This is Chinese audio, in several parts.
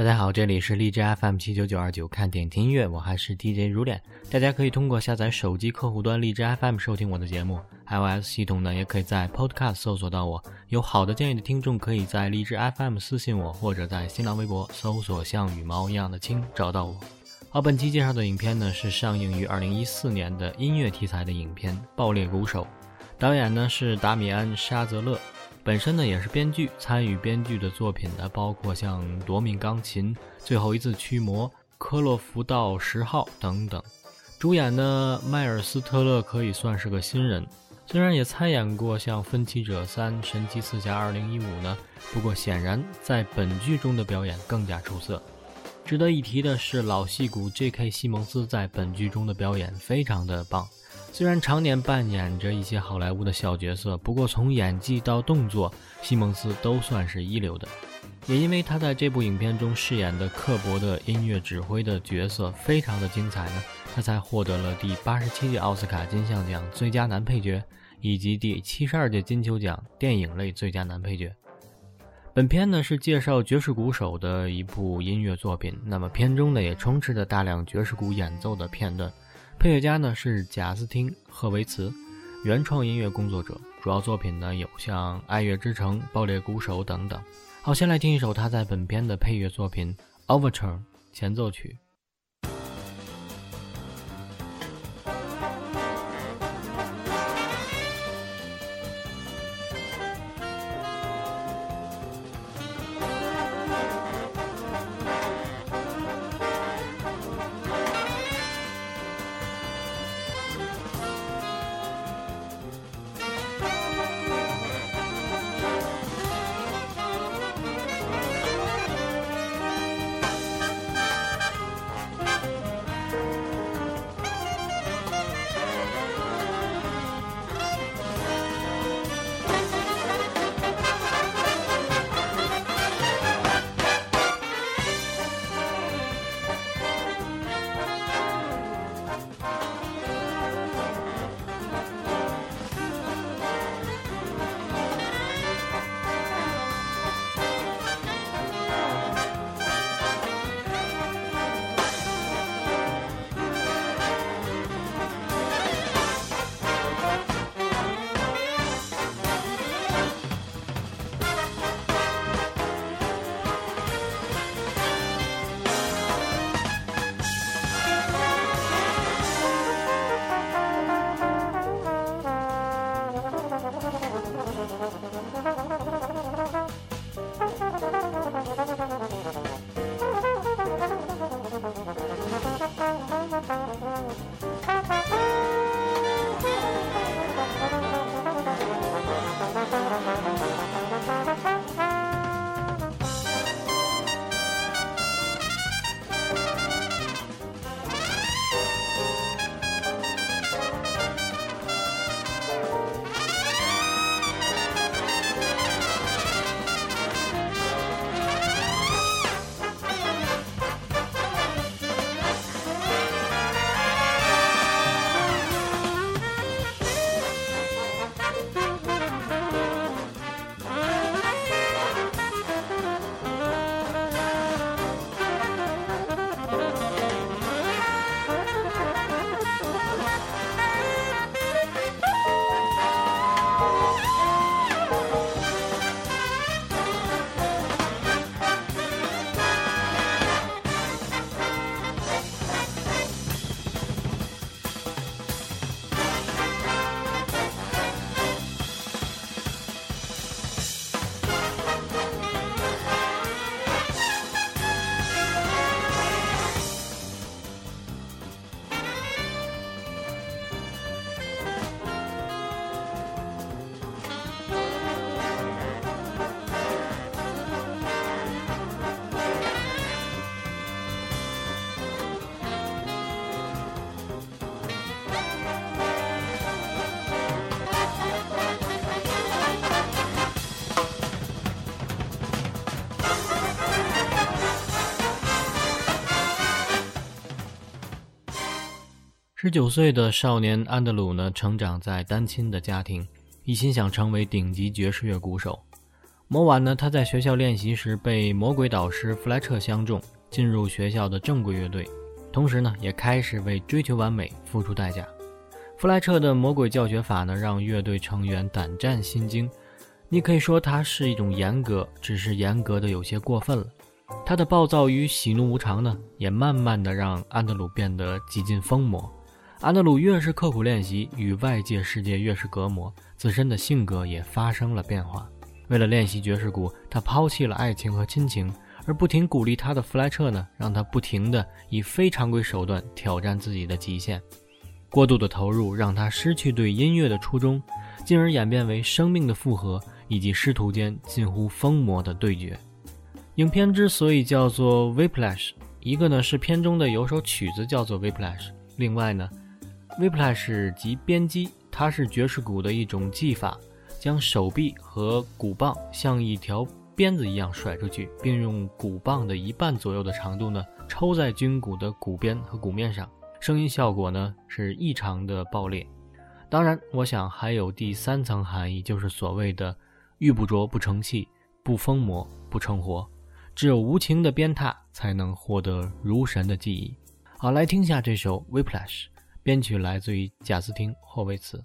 大家好，这里是荔枝 FM 七九九二九，看点听音乐，我还是 DJ 如恋。大家可以通过下载手机客户端荔枝 FM 收听我的节目，iOS 系统呢也可以在 Podcast 搜索到我。有好的建议的听众，可以在荔枝 FM 私信我，或者在新浪微博搜索“像羽毛一样的青”找到我。好，本期介绍的影片呢是上映于二零一四年的音乐题材的影片《爆裂鼓手》，导演呢是达米安·沙泽勒。本身呢也是编剧，参与编剧的作品呢包括像《夺命钢琴》《最后一次驱魔》《科洛弗道十号》等等。主演呢迈尔斯特勒可以算是个新人，虽然也参演过像《分歧者三》《神奇四侠二零一五》呢，不过显然在本剧中的表演更加出色。值得一提的是，老戏骨 J.K. 西蒙斯在本剧中的表演非常的棒。虽然常年扮演着一些好莱坞的小角色，不过从演技到动作，西蒙斯都算是一流的。也因为他在这部影片中饰演的刻薄的音乐指挥的角色非常的精彩呢，他才获得了第八十七届奥斯卡金像奖最佳男配角以及第七十二届金球奖电影类最佳男配角。本片呢是介绍爵士鼓手的一部音乐作品，那么片中呢也充斥着大量爵士鼓演奏的片段。配乐家呢是贾斯汀·赫维茨，原创音乐工作者，主要作品呢有像《爱乐之城》《爆裂鼓手》等等。好，先来听一首他在本片的配乐作品《Overture》前奏曲。十九岁的少年安德鲁呢，成长在单亲的家庭，一心想成为顶级爵士乐鼓手。某晚呢，他在学校练习时被魔鬼导师弗莱彻相中，进入学校的正规乐队，同时呢，也开始为追求完美付出代价。弗莱彻的魔鬼教学法呢，让乐队成员胆战心惊。你可以说他是一种严格，只是严格的有些过分了。他的暴躁与喜怒无常呢，也慢慢的让安德鲁变得几近疯魔。安德鲁越是刻苦练习，与外界世界越是隔膜，自身的性格也发生了变化。为了练习爵士鼓，他抛弃了爱情和亲情，而不停鼓励他的弗莱彻呢，让他不停地以非常规手段挑战自己的极限。过度的投入让他失去对音乐的初衷，进而演变为生命的复合以及师徒间近乎疯魔的对决。影片之所以叫做《Whiplash》，一个呢是片中的有首曲子叫做《Whiplash》，另外呢，《Whiplash》即鞭击，它是爵士鼓的一种技法。将手臂和鼓棒像一条鞭子一样甩出去，并用鼓棒的一半左右的长度呢抽在军鼓的鼓边和鼓面上，声音效果呢是异常的爆裂。当然，我想还有第三层含义，就是所谓的“玉不琢不成器，不疯魔不成活”，只有无情的鞭挞才能获得如神的记忆。好，来听下这首《Whiplash》，编曲来自于贾斯汀·霍维茨。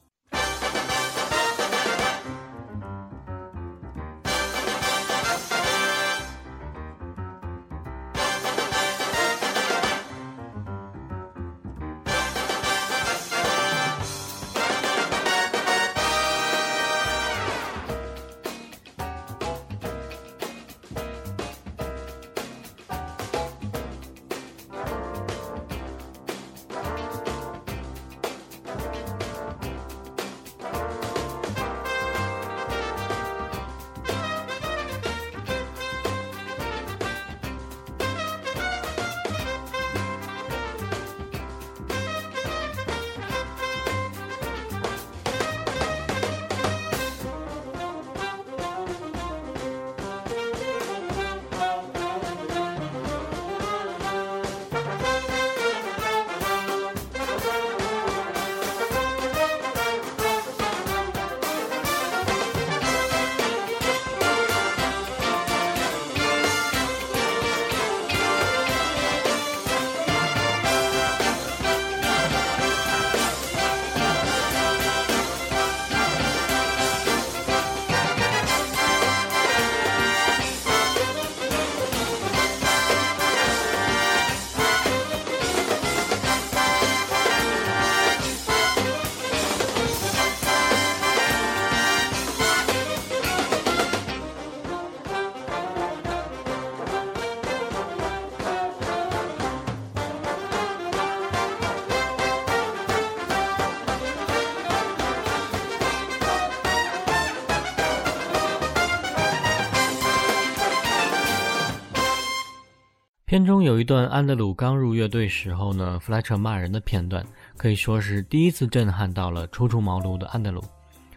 片中有一段安德鲁刚入乐队时候呢，弗莱彻骂人的片段，可以说是第一次震撼到了初出茅庐的安德鲁。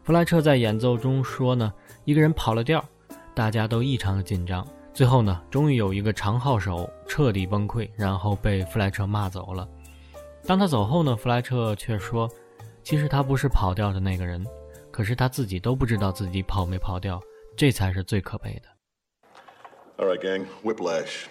弗莱彻在演奏中说呢，一个人跑了调，大家都异常的紧张。最后呢，终于有一个长号手彻底崩溃，然后被弗莱彻骂走了。当他走后呢，弗莱彻却说，其实他不是跑调的那个人，可是他自己都不知道自己跑没跑调，这才是最可悲的。All right, gang, whiplash.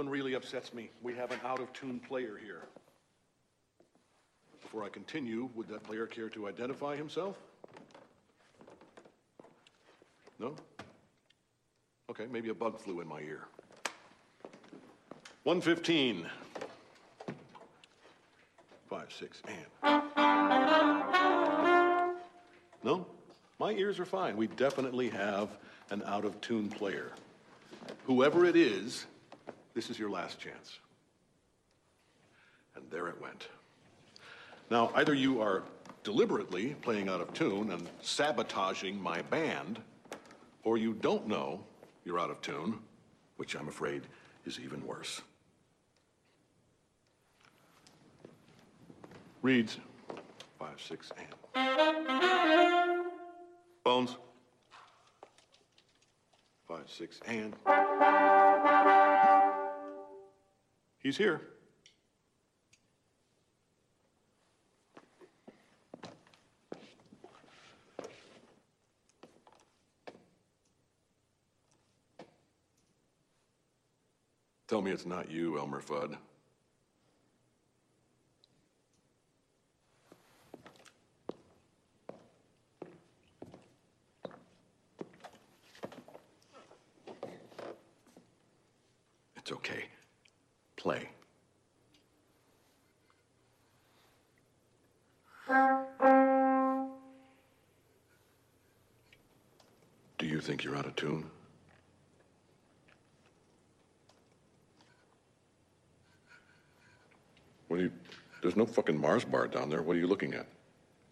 One really upsets me. We have an out of tune player here. Before I continue, would that player care to identify himself? No? Okay, maybe a bug flew in my ear. 115. Five, six, and. No? My ears are fine. We definitely have an out of tune player. Whoever it is, this is your last chance. And there it went. Now, either you are deliberately playing out of tune and sabotaging my band, or you don't know you're out of tune, which I'm afraid is even worse. Reads five, six, and. Bones. Five, six, and. He's here. Tell me it's not you, Elmer Fudd. Think you're out of tune? What are you? There's no fucking Mars bar down there. What are you looking at?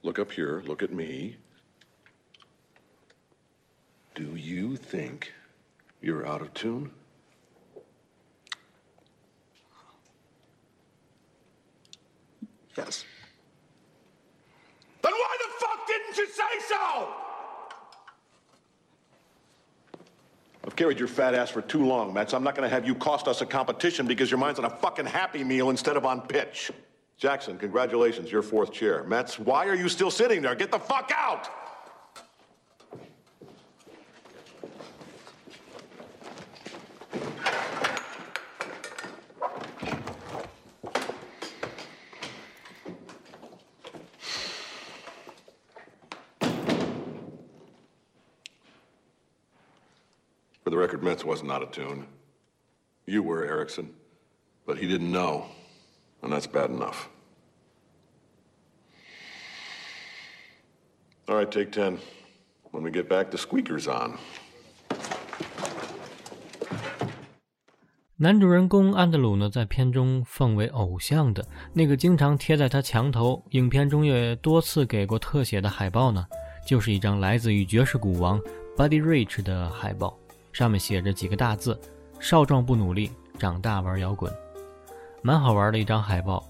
Look up here. Look at me. Do you think you're out of tune? Yes. Then why the fuck didn't you say so? Carried your fat ass for too long, Mets. I'm not gonna have you cost us a competition because your mind's on a fucking happy meal instead of on pitch. Jackson, congratulations, you're fourth chair. Mets, why are you still sitting there? Get the fuck out! Fritz wasn't out of tune. You were, Erickson. But he didn't know. And that's bad enough. All right, take 10. When we get back, the squeaker's on. 男主人公安德鲁呢，在片中奉为偶像的那个经常贴在他墙头、影片中也多次给过特写的海报呢，就是一张来自于爵士鼓王 Buddy Rich 的海报，上面写着几个大字：“少壮不努力，长大玩摇滚。”蛮好玩的一张海报。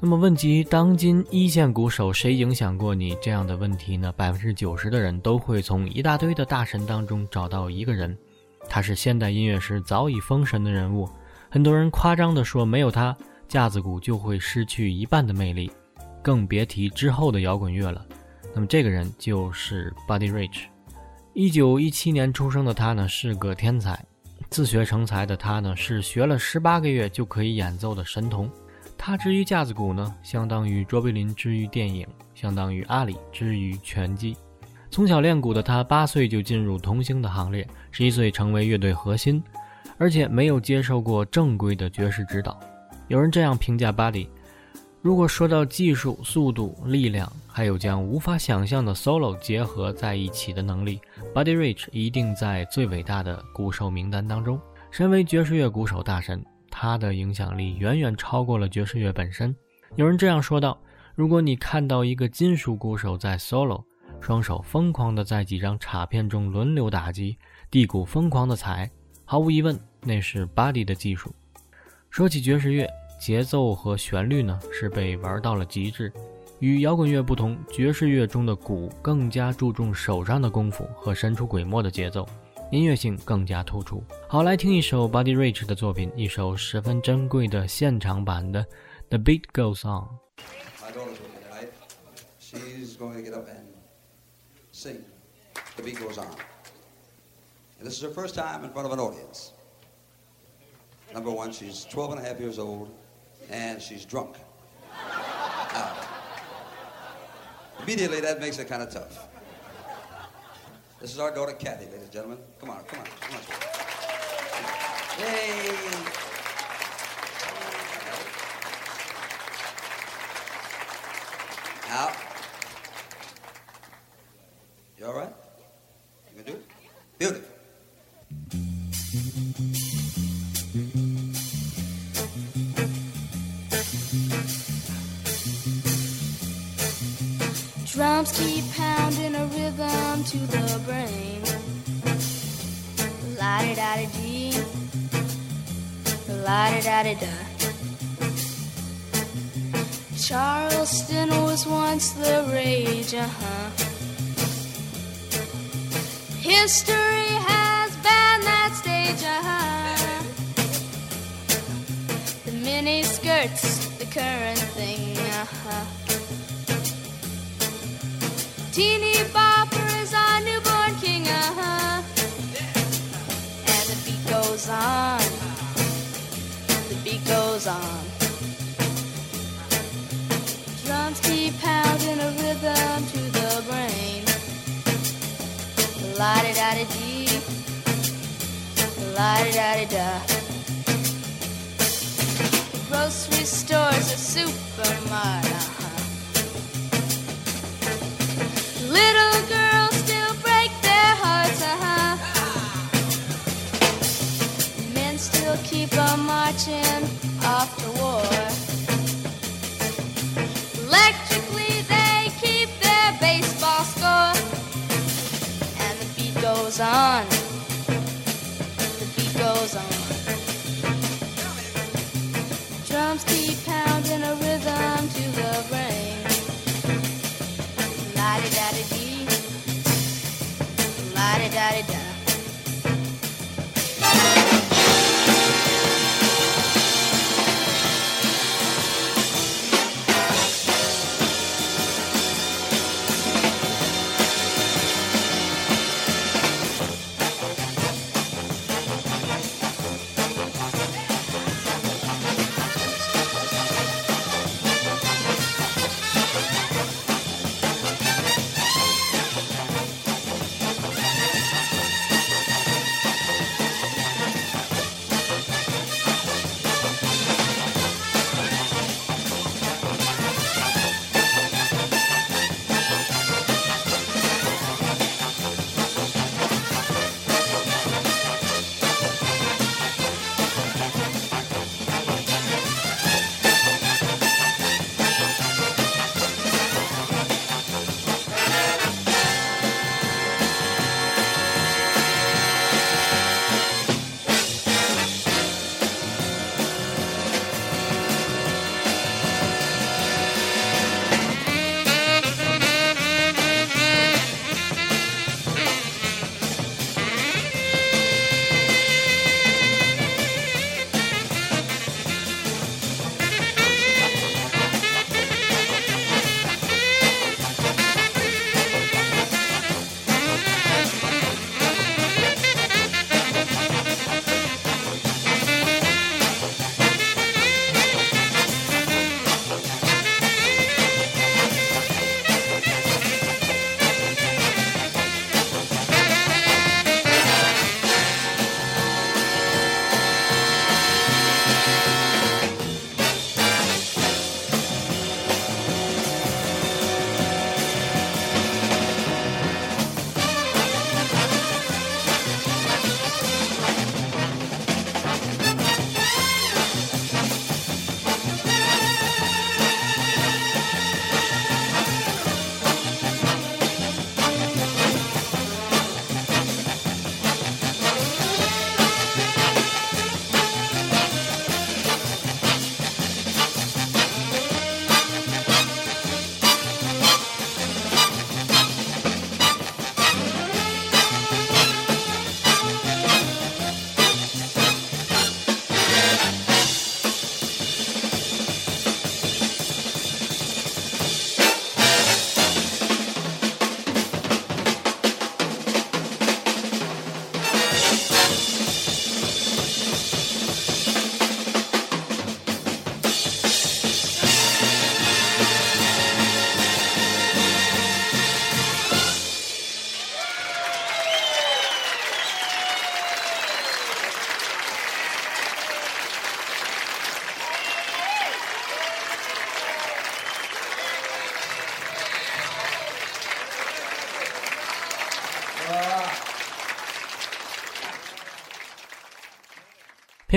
那么问及当今一线鼓手谁影响过你这样的问题呢？百分之九十的人都会从一大堆的大神当中找到一个人。他是现代音乐时早已封神的人物，很多人夸张地说，没有他，架子鼓就会失去一半的魅力，更别提之后的摇滚乐了。那么这个人就是 Buddy Rich。一九一七年出生的他呢，是个天才，自学成才的他呢，是学了十八个月就可以演奏的神童。他之于架子鼓呢，相当于卓别林之于电影，相当于阿里之于拳击。从小练鼓的他，八岁就进入童星的行列，十一岁成为乐队核心，而且没有接受过正规的爵士指导。有人这样评价巴迪如果说到技术、速度、力量，还有将无法想象的 solo 结合在一起的能力，Buddy Rich 一定在最伟大的鼓手名单当中。身为爵士乐鼓手大神，他的影响力远远超过了爵士乐本身。有人这样说道：如果你看到一个金属鼓手在 solo，双手疯狂地在几张卡片中轮流打击，地鼓疯狂地踩，毫无疑问，那是 Buddy 的技术。说起爵士乐，节奏和旋律呢是被玩到了极致。与摇滚乐不同，爵士乐中的鼓更加注重手上的功夫和神出鬼没的节奏，音乐性更加突出。好，来听一首 Buddy Rich 的作品，一首十分珍贵的现场版的《The Beat Goes On》。She's going to get up and sing. The beat goes on. And this is her first time in front of an audience. Number one, she's 12 and a half years old, and she's drunk. Immediately, that makes it kind of tough. This is our daughter, Kathy, ladies and gentlemen. Come on, come on, come on. Yay! Teeny bopper is our newborn king, uh-huh. And the beat goes on. The beat goes on. Drums keep pounding a rhythm to the brain. La di da di dee. La di da di da. Grocery store's a supermart, keep on marching off to war. Electrically they keep their baseball score. And the beat goes on.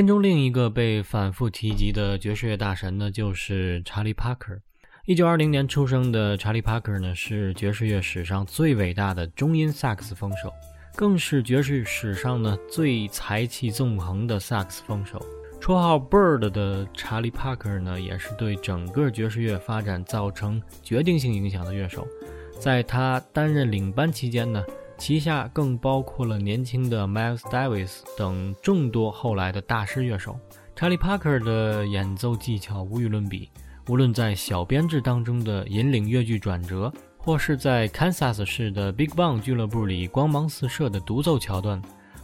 片中另一个被反复提及的爵士乐大神呢，就是查理·帕克。一九二零年出生的查理·帕克呢，是爵士乐史上最伟大的中音萨克斯风手，更是爵士史上呢最才气纵横的萨克斯风手。绰号 “Bird” 的查理·帕克呢，也是对整个爵士乐发展造成决定性影响的乐手。在他担任领班期间呢。旗下更包括了年轻的 Miles Davis 等众多后来的大师乐手。查理·帕克的演奏技巧无与伦比，无论在小编制当中的引领乐句转折，或是在 Kansas 市的 Big Bang 俱乐部里光芒四射的独奏桥段，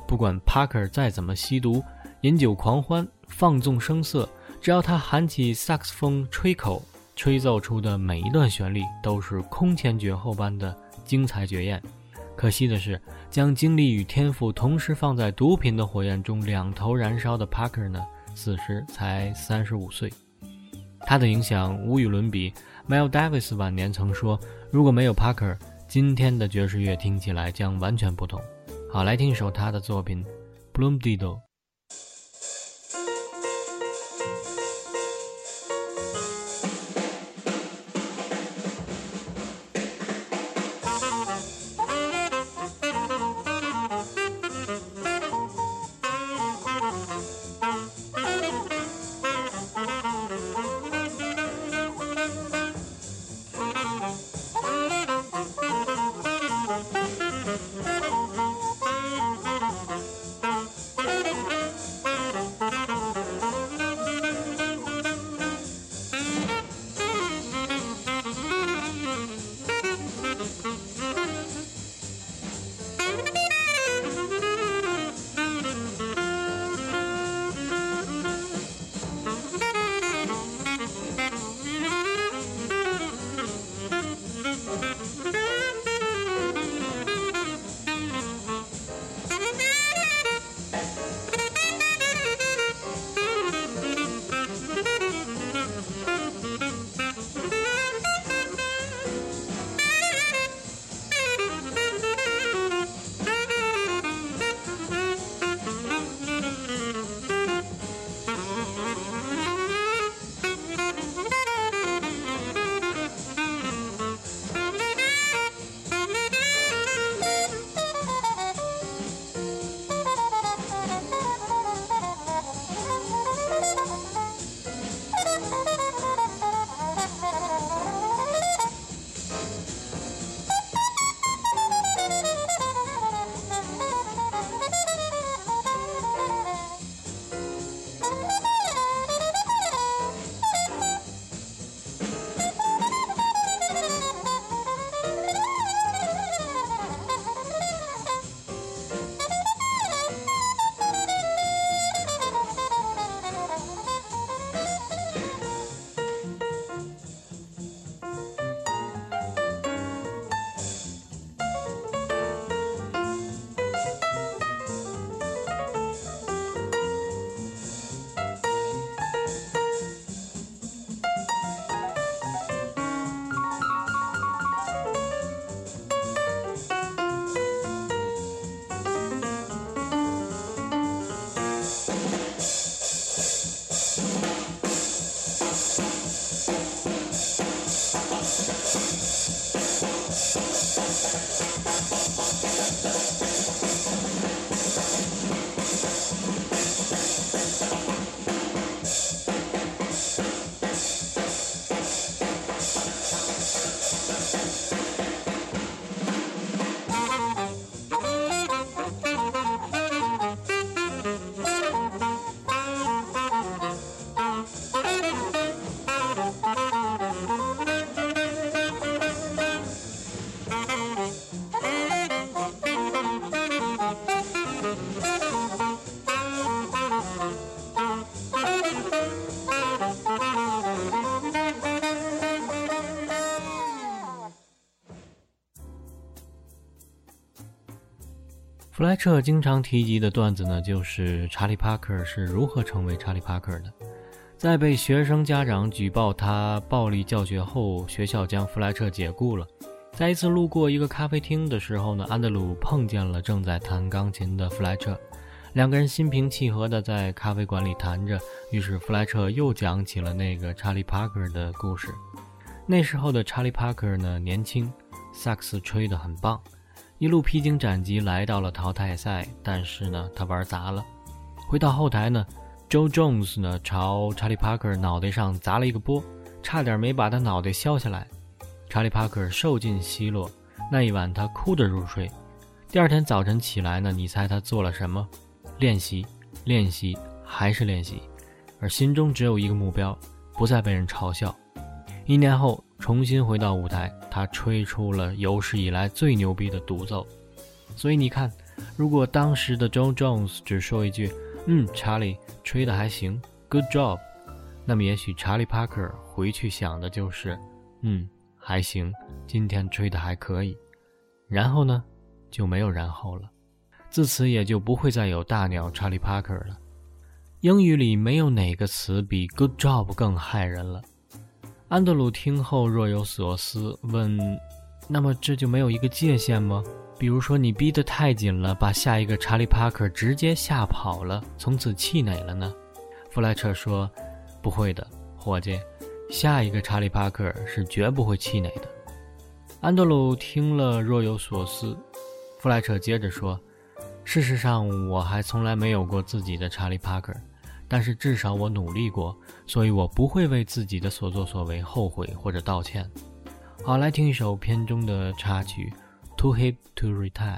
不管 Parker 再怎么吸毒、饮酒狂欢、放纵声色，只要他喊起萨克斯风吹口，吹奏出的每一段旋律都是空前绝后般的精彩绝艳。可惜的是，将精力与天赋同时放在毒品的火焰中两头燃烧的 Parker 呢，此时才三十五岁。他的影响无与伦比。Mel Davis 晚年曾说：“如果没有 Parker，今天的爵士乐听起来将完全不同。”好，来听一首他的作品《Bloom Diddle》。弗莱彻经常提及的段子呢，就是查理·帕克是如何成为查理·帕克的。在被学生家长举报他暴力教学后，学校将弗莱彻解雇了。在一次路过一个咖啡厅的时候呢，安德鲁碰见了正在弹钢琴的弗莱彻。两个人心平气和的在咖啡馆里谈着。于是弗莱彻又讲起了那个查理·帕克的故事。那时候的查理·帕克呢，年轻，萨克斯吹得很棒，一路披荆斩棘来到了淘汰赛。但是呢，他玩砸了。回到后台呢，Joe Jones 呢朝查理·帕克脑袋上砸了一个波，差点没把他脑袋削下来。查理·帕克受尽奚落，那一晚他哭着入睡。第二天早晨起来呢，你猜他做了什么？练习，练习，还是练习，而心中只有一个目标，不再被人嘲笑。一年后，重新回到舞台，他吹出了有史以来最牛逼的独奏。所以你看，如果当时的 Joe Jones 只说一句：“嗯，查理吹得还行，Good job”，那么也许查理·帕克回去想的就是：“嗯，还行，今天吹得还可以。”然后呢？就没有然后了，自此也就不会再有大鸟查理·帕克了。英语里没有哪个词比 “good job” 更害人了。安德鲁听后若有所思，问：“那么这就没有一个界限吗？比如说你逼得太紧了，把下一个查理·帕克直接吓跑了，从此气馁了呢？”弗莱彻说：“不会的，伙计，下一个查理·帕克是绝不会气馁的。”安德鲁听了若有所思。弗莱彻接着说：“事实上，我还从来没有过自己的查理·帕克，但是至少我努力过，所以我不会为自己的所作所为后悔或者道歉。”好，来听一首片中的插曲《Too Hip to Retire》。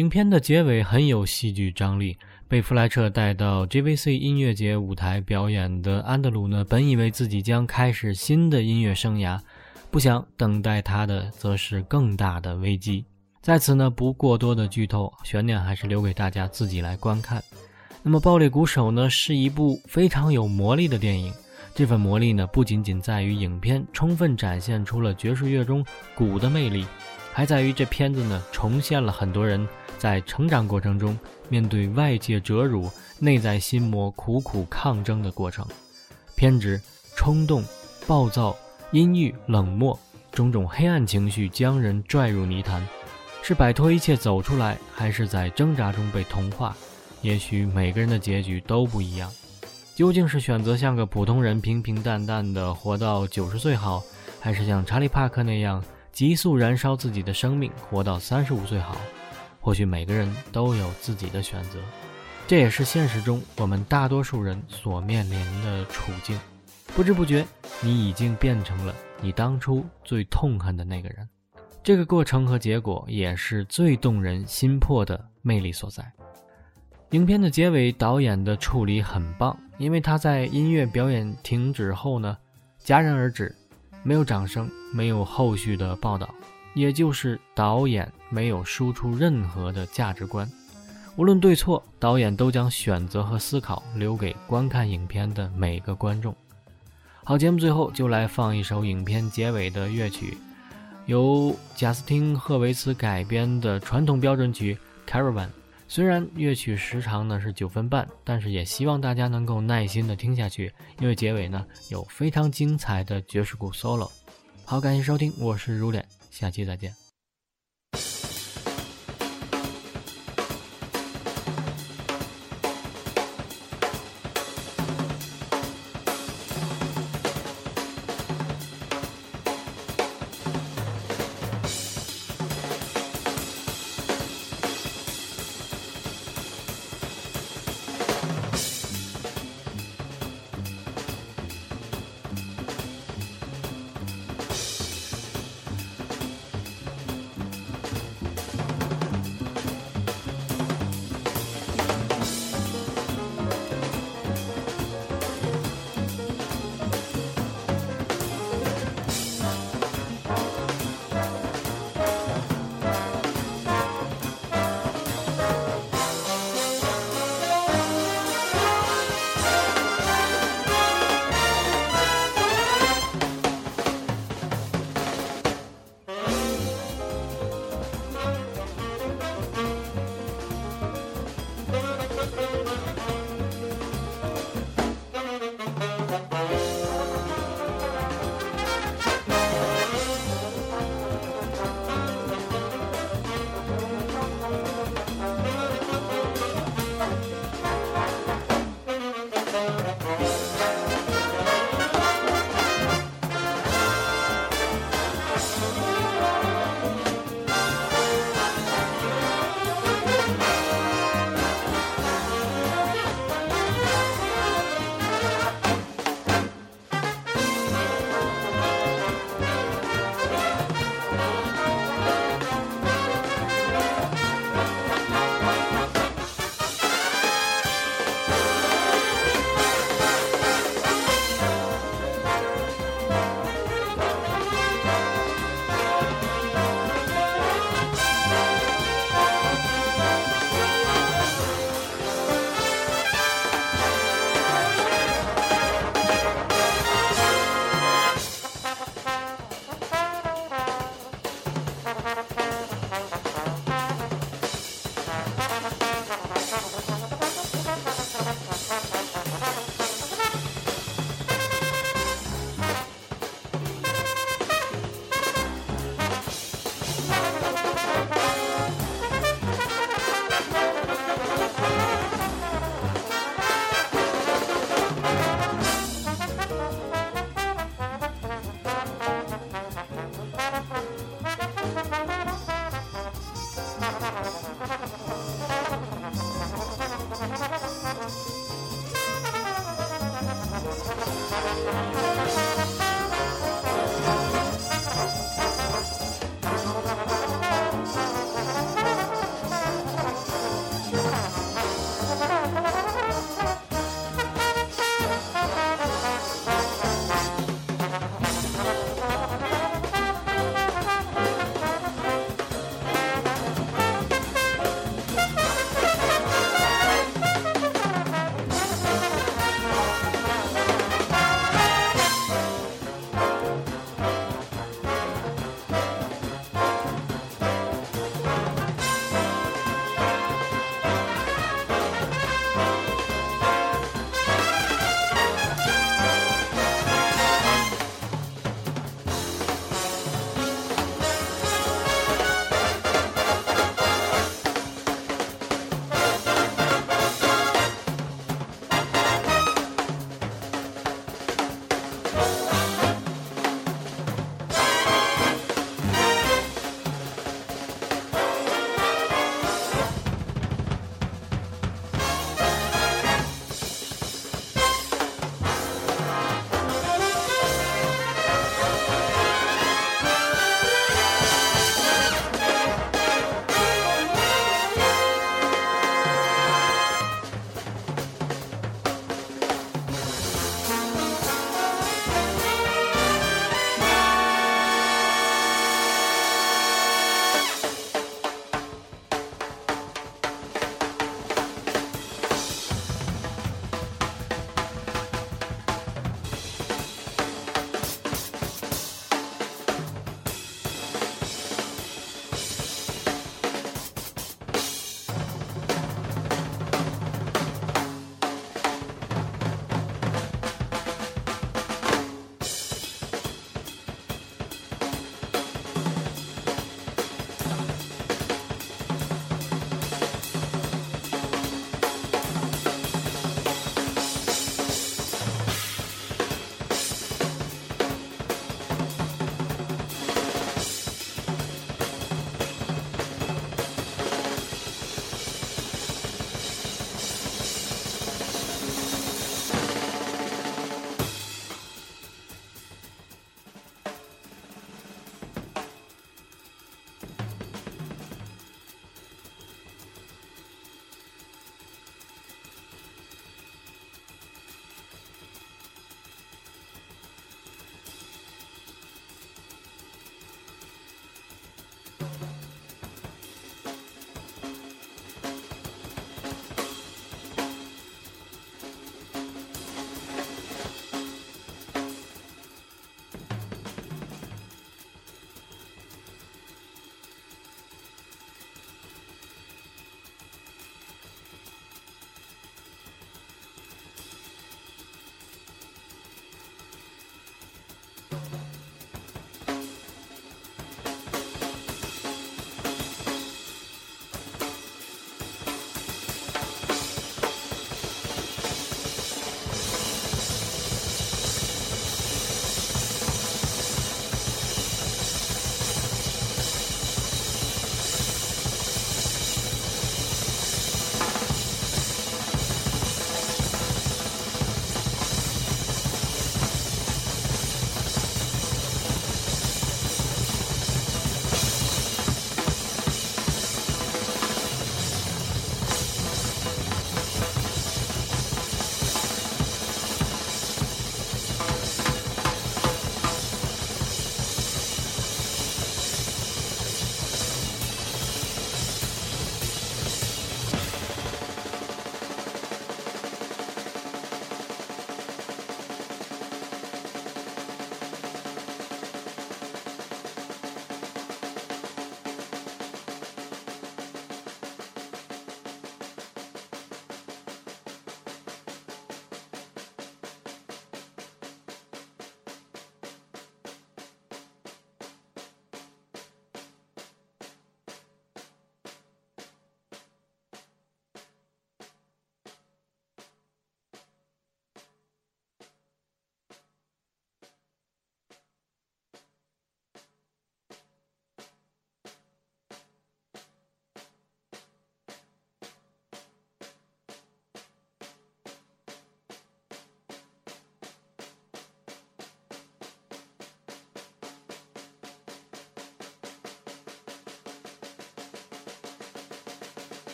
影片的结尾很有戏剧张力。被弗莱彻带到 JVC 音乐节舞台表演的安德鲁呢，本以为自己将开始新的音乐生涯，不想等待他的则是更大的危机。在此呢，不过多的剧透，悬念还是留给大家自己来观看。那么，《暴力鼓手》呢，是一部非常有魔力的电影。这份魔力呢，不仅仅在于影片充分展现出了爵士乐中鼓的魅力，还在于这片子呢，重现了很多人在成长过程中面对外界折辱、内在心魔苦苦抗争的过程。偏执、冲动、暴躁、阴郁、冷漠，种种黑暗情绪将人拽入泥潭。是摆脱一切走出来，还是在挣扎中被同化？也许每个人的结局都不一样。究竟是选择像个普通人平平淡淡的活到九十岁好，还是像查理·帕克那样急速燃烧自己的生命活到三十五岁好？或许每个人都有自己的选择。这也是现实中我们大多数人所面临的处境。不知不觉，你已经变成了你当初最痛恨的那个人。这个过程和结果也是最动人心魄的魅力所在。影片的结尾，导演的处理很棒，因为他在音乐表演停止后呢，戛然而止，没有掌声，没有后续的报道，也就是导演没有输出任何的价值观，无论对错，导演都将选择和思考留给观看影片的每个观众。好，节目最后就来放一首影片结尾的乐曲。由贾斯汀·赫维茨改编的传统标准曲《Caravan》，虽然乐曲时长呢是九分半，但是也希望大家能够耐心的听下去，因为结尾呢有非常精彩的爵士鼓 solo。好，感谢收听，我是如脸，下期再见。